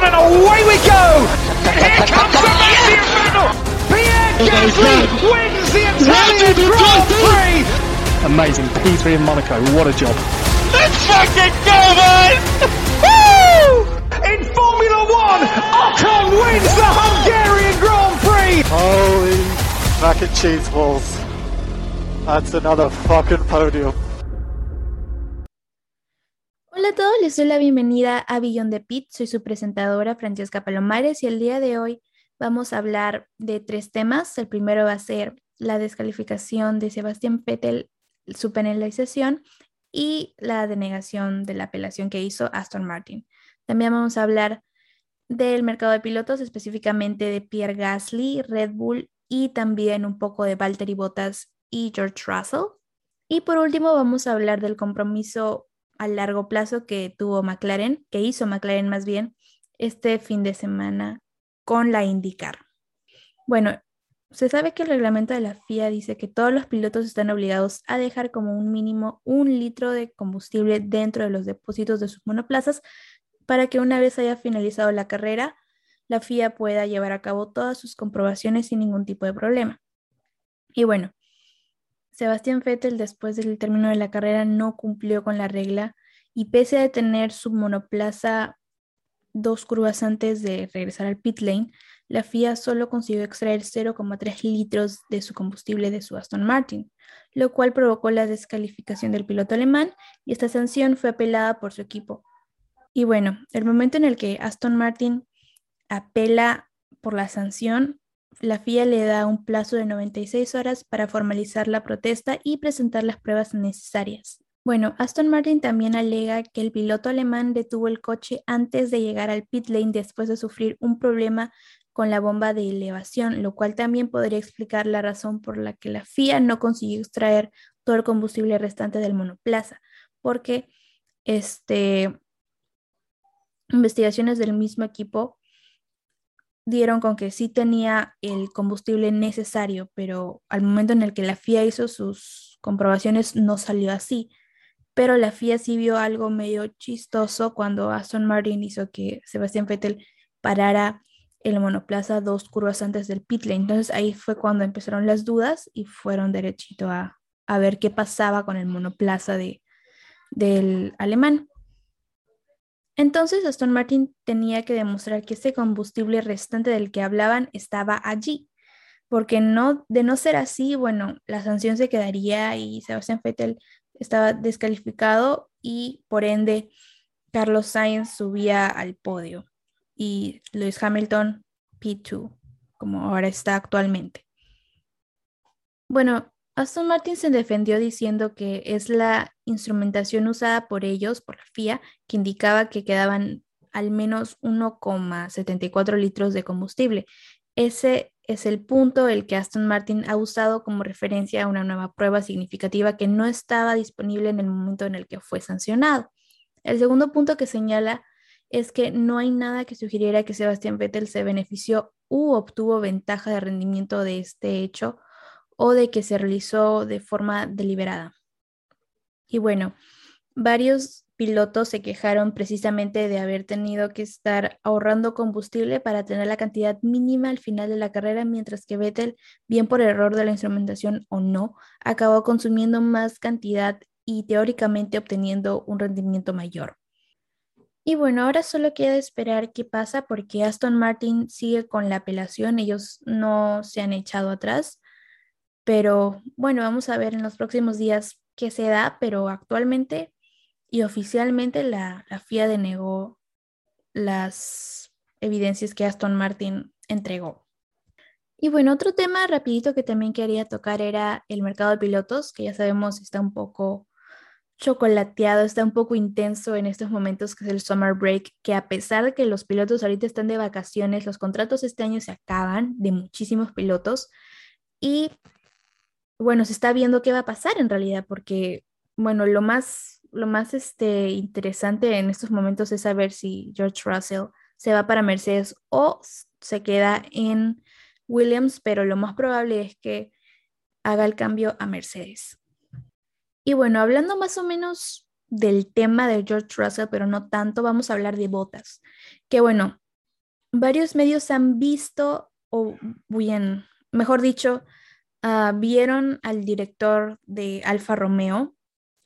down and away we go! Here comes the Sebastian Vettel! Pierre Gasly wins the Italian Grand Prix! Amazing. P3 in Monaco. What a job. Let's fucking go, man! Woo! In Formula One, Ocon wins the Hungarian Grand Prix! Holy mac and cheese balls. That's another fucking podium. Hola a todos, les doy la bienvenida a Billón de Pit. Soy su presentadora Francesca Palomares y el día de hoy vamos a hablar de tres temas. El primero va a ser la descalificación de Sebastián Vettel, su penalización y la denegación de la apelación que hizo Aston Martin. También vamos a hablar del mercado de pilotos, específicamente de Pierre Gasly, Red Bull y también un poco de Valtteri Bottas y George Russell. Y por último vamos a hablar del compromiso a largo plazo que tuvo McLaren, que hizo McLaren más bien, este fin de semana con la IndyCar. Bueno, se sabe que el reglamento de la FIA dice que todos los pilotos están obligados a dejar como un mínimo un litro de combustible dentro de los depósitos de sus monoplazas para que una vez haya finalizado la carrera, la FIA pueda llevar a cabo todas sus comprobaciones sin ningún tipo de problema. Y bueno, Sebastián Vettel después del término de la carrera no cumplió con la regla y pese a tener su monoplaza dos curvas antes de regresar al pit lane, la FIA solo consiguió extraer 0,3 litros de su combustible de su Aston Martin, lo cual provocó la descalificación del piloto alemán y esta sanción fue apelada por su equipo. Y bueno, el momento en el que Aston Martin apela por la sanción, la FIA le da un plazo de 96 horas para formalizar la protesta y presentar las pruebas necesarias. Bueno, Aston Martin también alega que el piloto alemán detuvo el coche antes de llegar al pit lane después de sufrir un problema con la bomba de elevación, lo cual también podría explicar la razón por la que la FIA no consiguió extraer todo el combustible restante del monoplaza, porque este, investigaciones del mismo equipo dieron con que sí tenía el combustible necesario, pero al momento en el que la FIA hizo sus comprobaciones no salió así. Pero la FIA sí vio algo medio chistoso cuando Aston Martin hizo que Sebastián Vettel parara el monoplaza dos curvas antes del pit lane. Entonces ahí fue cuando empezaron las dudas y fueron derechito a, a ver qué pasaba con el monoplaza de, del alemán. Entonces Aston Martin tenía que demostrar que ese combustible restante del que hablaban estaba allí, porque de no ser así, bueno, la sanción se quedaría y Sebastián Vettel estaba descalificado y por ende Carlos Sainz subía al podio y Lewis Hamilton P2, como ahora está actualmente. Bueno, Aston Martin se defendió diciendo que es la instrumentación usada por ellos, por la FIA, que indicaba que quedaban al menos 1,74 litros de combustible. Ese es el punto el que Aston Martin ha usado como referencia a una nueva prueba significativa que no estaba disponible en el momento en el que fue sancionado. El segundo punto que señala es que no hay nada que sugiriera que Sebastián Vettel se benefició u obtuvo ventaja de rendimiento de este hecho o de que se realizó de forma deliberada. Y bueno, varios pilotos se quejaron precisamente de haber tenido que estar ahorrando combustible para tener la cantidad mínima al final de la carrera, mientras que Vettel, bien por error de la instrumentación o no, acabó consumiendo más cantidad y teóricamente obteniendo un rendimiento mayor. Y bueno, ahora solo queda esperar qué pasa porque Aston Martin sigue con la apelación, ellos no se han echado atrás. Pero bueno, vamos a ver en los próximos días qué se da, pero actualmente y oficialmente la, la FIA denegó las evidencias que Aston Martin entregó. Y bueno, otro tema rapidito que también quería tocar era el mercado de pilotos, que ya sabemos está un poco chocolateado, está un poco intenso en estos momentos que es el summer break, que a pesar de que los pilotos ahorita están de vacaciones, los contratos este año se acaban de muchísimos pilotos y bueno, se está viendo qué va a pasar en realidad, porque, bueno, lo más, lo más este, interesante en estos momentos es saber si George Russell se va para Mercedes o se queda en Williams, pero lo más probable es que haga el cambio a Mercedes. Y bueno, hablando más o menos del tema de George Russell, pero no tanto, vamos a hablar de botas. Que bueno, varios medios han visto, o bien, mejor dicho, uh, vieron al director de Alfa Romeo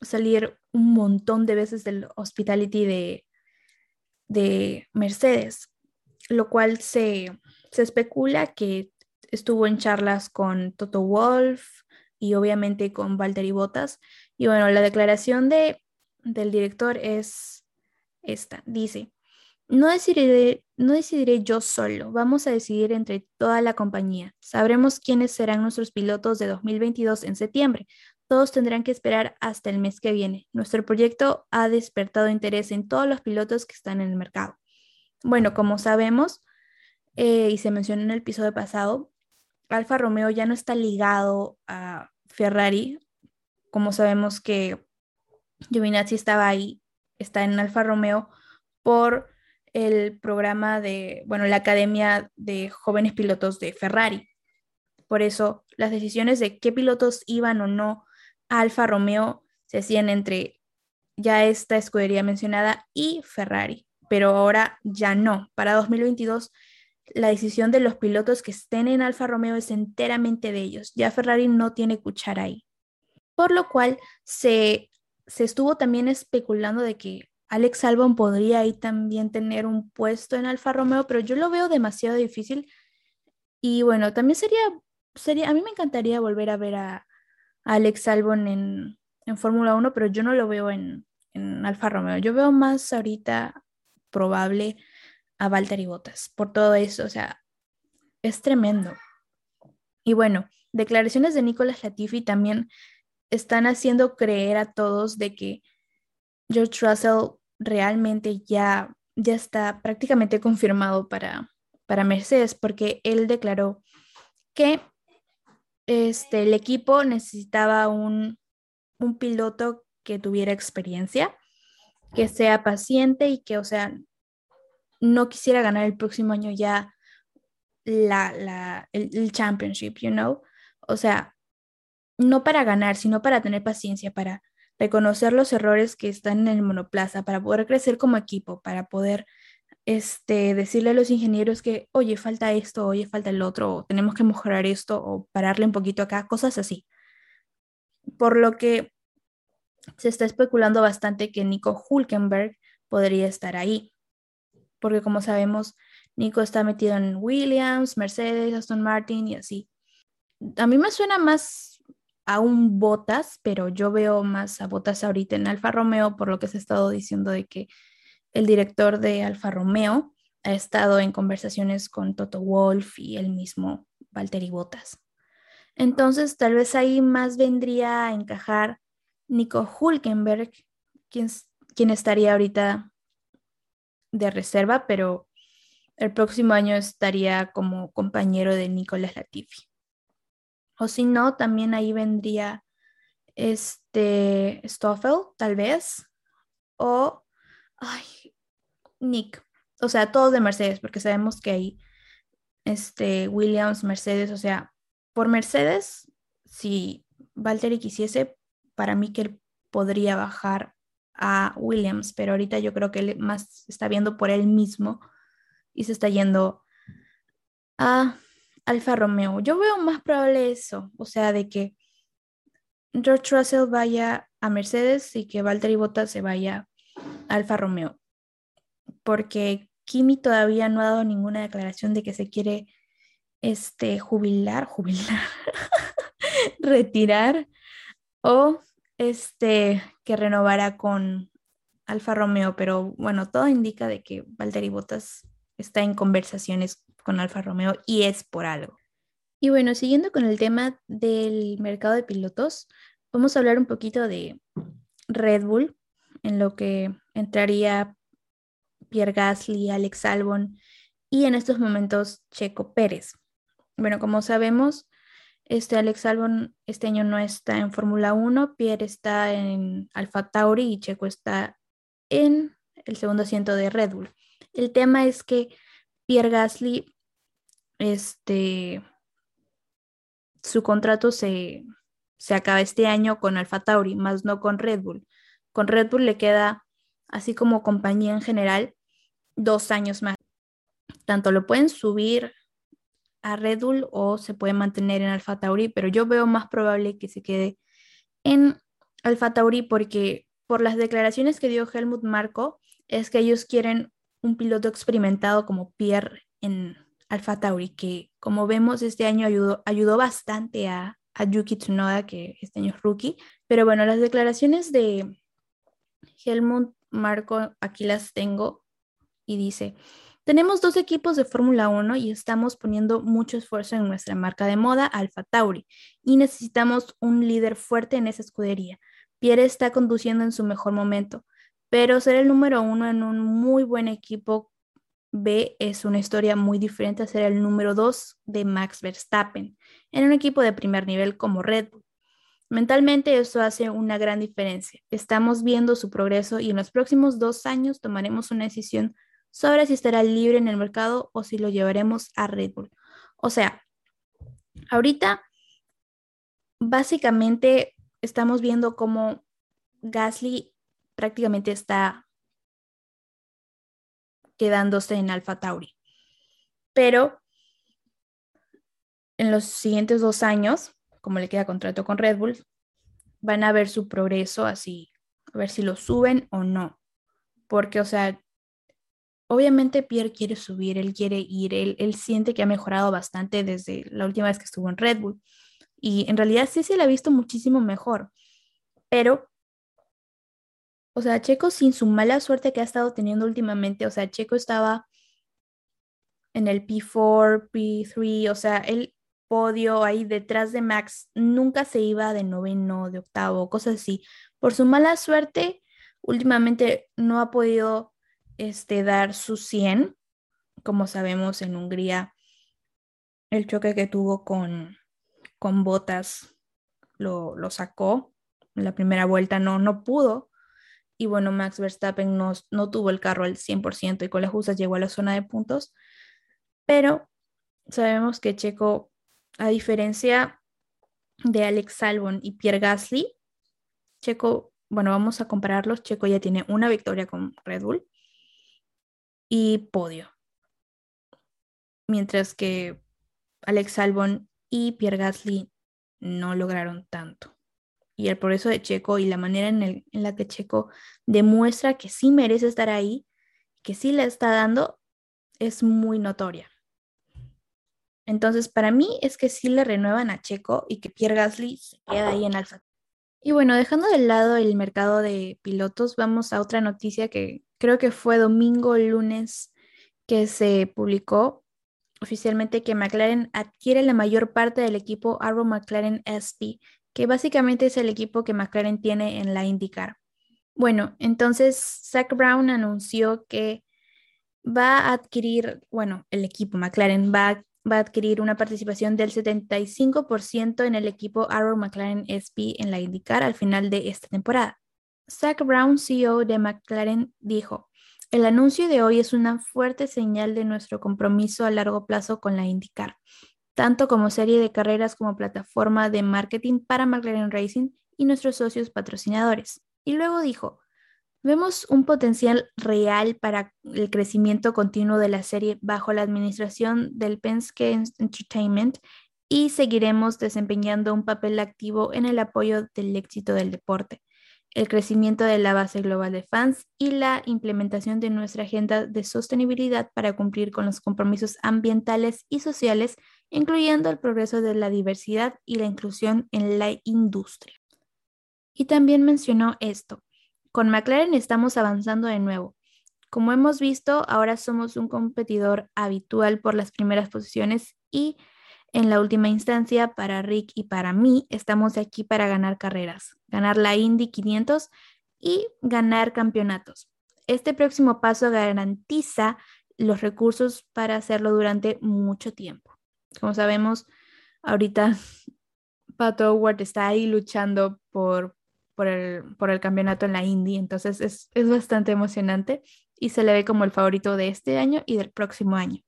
salir un montón de veces del hospitality de, de Mercedes, lo cual se, se especula que estuvo en charlas con Toto Wolf y obviamente con Valtteri Bottas. Y bueno, la declaración de, del director es esta. Dice, no decidiré, no decidiré yo solo, vamos a decidir entre toda la compañía. Sabremos quiénes serán nuestros pilotos de 2022 en septiembre. Todos tendrán que esperar hasta el mes que viene. Nuestro proyecto ha despertado interés en todos los pilotos que están en el mercado. Bueno, como sabemos, eh, y se mencionó en el episodio pasado, Alfa Romeo ya no está ligado a Ferrari. Como sabemos que Giovinazzi estaba ahí, está en Alfa Romeo por el programa de, bueno, la Academia de Jóvenes Pilotos de Ferrari. Por eso las decisiones de qué pilotos iban o no a Alfa Romeo se hacían entre ya esta escudería mencionada y Ferrari, pero ahora ya no. Para 2022 la decisión de los pilotos que estén en Alfa Romeo es enteramente de ellos. Ya Ferrari no tiene cuchara ahí. Por lo cual se, se estuvo también especulando de que Alex Albon podría ahí también tener un puesto en Alfa Romeo, pero yo lo veo demasiado difícil. Y bueno, también sería, sería a mí me encantaría volver a ver a, Alex Albon en, en Fórmula 1, pero yo no lo veo en, en Alfa Romeo. Yo veo más ahorita probable a Valtteri Bottas por todo eso, o sea, es tremendo. Y bueno, declaraciones de Nicolas Latifi también están haciendo creer a todos de que George Russell realmente ya, ya está prácticamente confirmado para, para Mercedes, porque él declaró que este, el equipo necesitaba un, un piloto que tuviera experiencia, que sea paciente y que, o sea, no quisiera ganar el próximo año ya la, la, el, championship, you know? O sea, no para ganar, sino para tener paciencia, para reconocer los errores que están en el monoplaza, para poder crecer como equipo, para poder este, decirle a los ingenieros que, oye, falta esto, oye, falta el otro, o tenemos que mejorar esto, o pararle un poquito acá, cosas así. Por lo que se está especulando bastante que Nico Hulkenberg podría estar ahí porque como sabemos, Nico está metido en Williams, Mercedes, Aston Martin y así. A mí me suena más a un Botas, pero yo veo más a Botas ahorita en Alfa Romeo por lo que se ha estado diciendo de que el director de Alfa Romeo ha estado en conversaciones con Toto Wolf y el mismo Valtteri Botas. Entonces, tal vez ahí más vendría a encajar Nico Hulkenberg, quien, quien estaría ahorita de reserva, pero el próximo año estaría como compañero de Nicolás Latifi. O si no, también ahí vendría este Stoffel, tal vez, o ay, Nick, o sea, todos de Mercedes, porque sabemos que hay este Williams, Mercedes, o sea, por Mercedes, si Valtteri quisiese, para mí que él podría bajar a Williams, pero ahorita yo creo que él más está viendo por él mismo y se está yendo a Alfa Romeo. Yo veo más probable eso, o sea, de que George Russell vaya a Mercedes y que Valtteri Bottas se vaya a Alfa Romeo, porque Kimi todavía no ha dado ninguna declaración de que se quiere este jubilar, jubilar, retirar o este, que renovará con Alfa Romeo, pero bueno, todo indica de que Valtteri Bottas está en conversaciones con Alfa Romeo y es por algo. Y bueno, siguiendo con el tema del mercado de pilotos, vamos a hablar un poquito de Red Bull, en lo que entraría Pierre Gasly, Alex Albon y en estos momentos Checo Pérez. Bueno, como sabemos, este Alex Albon este año no está en Fórmula 1, Pierre está en Alfa Tauri y Checo está en el segundo asiento de Red Bull. El tema es que Pierre Gasly, este, su contrato se, se acaba este año con Alfa Tauri, más no con Red Bull. Con Red Bull le queda, así como compañía en general, dos años más. tanto lo pueden subir a Red Bull o se puede mantener en Alfa Tauri, pero yo veo más probable que se quede en Alfa Tauri porque por las declaraciones que dio Helmut Marco es que ellos quieren un piloto experimentado como Pierre en Alfa Tauri, que como vemos este año ayudó, ayudó bastante a, Yuki Tsunoda, que este año es rookie. Pero bueno, las declaraciones de Helmut Marco aquí las tengo y dice, tenemos dos equipos de Fórmula 1 y estamos poniendo mucho esfuerzo en nuestra marca de moda, Alfa Tauri, y necesitamos un líder fuerte en esa escudería. Pierre está conduciendo en su mejor momento, pero ser el número uno en un muy buen equipo B es una historia muy diferente a ser el número dos de Max Verstappen en un equipo de primer nivel como Red Bull. Mentalmente eso hace una gran diferencia. Estamos viendo su progreso y en los próximos dos años tomaremos una decisión sobre si estará libre en el mercado o si lo llevaremos a Red Bull. O sea, ahorita básicamente estamos viendo cómo Gasly prácticamente está quedándose en Alfa Tauri. Pero en los siguientes dos años, como le queda contrato con Red Bull, van a ver su progreso así, a ver si lo suben o no. Porque, o sea, obviamente Pierre quiere subir, él quiere ir, él, él, siente que ha mejorado bastante desde la última vez que estuvo en Red Bull. Y en realidad sí se le ha visto muchísimo mejor. Pero, o sea, Checo sin su mala suerte que ha estado teniendo últimamente, o sea, Checo estaba en el P4, P3, o sea, el podio ahí detrás de Max nunca se iba de noveno, de octavo, cosas así. Por su mala suerte, últimamente no ha podido este, dar su 100. Como sabemos, en Hungría, el choque que tuvo con, con Botas lo, lo sacó. En la primera vuelta no, no pudo. Y bueno, Max Verstappen no, no tuvo el carro al 100% y con las justas llegó a la zona de puntos. Pero sabemos que Checo, a diferencia de Alex Albon y Pierre Gasly, Checo, bueno, vamos a compararlos. Checo ya tiene una victoria con Red Bull y podio. Mientras que Alex Albon y Pierre Gasly no lograron tanto. Y el progreso de Checo y la manera en, en, la que Checo demuestra que sí merece estar ahí, que sí le está dando, es muy notoria. Entonces, para mí es que sí le renuevan a Checo y que Pierre Gasly se queda ahí en Alfa. Y bueno, dejando de lado el mercado de pilotos, vamos a otra noticia que creo que fue domingo lunes que se publicó oficialmente que McLaren adquiere la mayor parte del equipo Arrow McLaren SP, que básicamente es el equipo que McLaren tiene en la IndyCar. Bueno, entonces Zach Brown anunció que va a adquirir, bueno, el equipo McLaren va, va a adquirir una participación del 75% en el equipo Arrow McLaren SP en la IndyCar al final de esta temporada. Zach Brown, CEO de McLaren, dijo, el anuncio de hoy es una fuerte señal de nuestro compromiso a largo plazo con la IndyCar, tanto como serie de carreras como plataforma de marketing para McLaren Racing y nuestros socios patrocinadores. Y luego dijo, vemos un potencial real para el crecimiento continuo de la serie bajo la administración del Penske Entertainment y seguiremos desempeñando un papel activo en el apoyo del éxito del deporte el crecimiento de la base global de fans y la implementación de nuestra agenda de sostenibilidad para cumplir con los compromisos ambientales y sociales, incluyendo el progreso de la diversidad y la inclusión en la industria. Y también mencionó esto, con McLaren estamos avanzando de nuevo. Como hemos visto, ahora somos un competidor habitual por las primeras posiciones y en la última instancia, para Rick y para mí, estamos aquí para ganar carreras, ganar la Indy 500 y ganar campeonatos. Este próximo paso garantiza los recursos para hacerlo durante mucho tiempo. Como sabemos, ahorita Pat Howard está ahí luchando por, por, el, por el campeonato en la Indy, entonces es, es bastante emocionante y se le ve como el favorito de este año y del próximo año.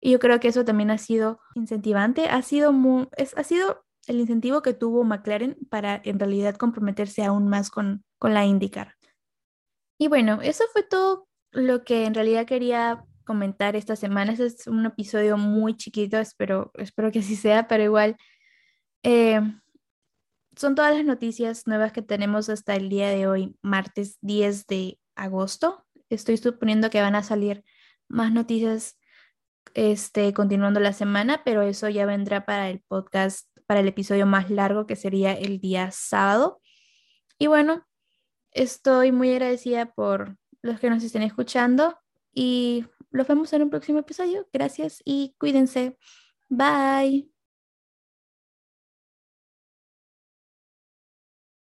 Y yo creo que eso también ha sido incentivante, ha sido, es, ha sido el incentivo que tuvo McLaren para en realidad comprometerse aún más con, con la IndyCar. Y bueno, eso fue todo lo que en realidad quería comentar esta semana. Este es un episodio muy chiquito, espero, espero que así sea, pero igual eh, son todas las noticias nuevas que tenemos hasta el día de hoy, martes 10 de agosto. Estoy suponiendo que van a salir más noticias este, continuando la semana, pero eso ya vendrá para el podcast, para el episodio más largo que sería el día sábado. Y bueno, estoy muy agradecida por los que nos estén escuchando y los vemos en un próximo episodio. Gracias y cuídense. Bye.